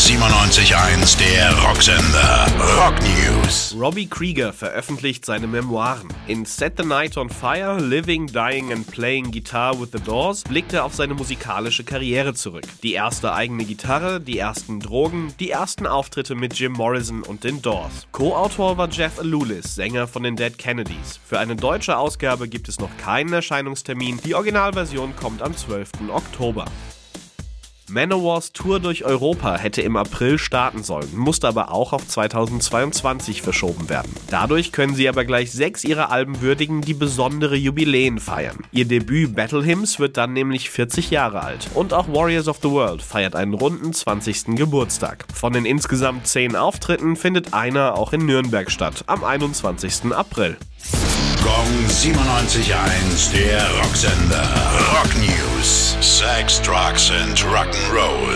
Gong 97.1, der Rocksender. Rock News. Robbie Krieger veröffentlicht seine Memoiren. In Set the Night on Fire, Living, Dying and Playing Guitar with the Doors blickt er auf seine musikalische Karriere zurück. Die erste eigene Gitarre, die ersten Drogen, die ersten Auftritte mit Jim Morrison und den Doors. Co-Autor war Jeff Alulis, Sänger von den Dead Kennedys. Für eine deutsche Ausgabe gibt es noch keinen Erscheinungstermin. Die Originalversion kommt am 12. Oktober. Manowars Tour durch Europa hätte im April starten sollen, musste aber auch auf 2022 verschoben werden. Dadurch können sie aber gleich sechs ihrer Alben würdigen, die besondere Jubiläen feiern. Ihr Debüt Battle Hymns wird dann nämlich 40 Jahre alt. Und auch Warriors of the World feiert einen runden 20. Geburtstag. Von den insgesamt zehn Auftritten findet einer auch in Nürnberg statt, am 21. April. Gong 97.1, der Rocksender. Rock News. Sex, Drugs and Rock'n'Roll.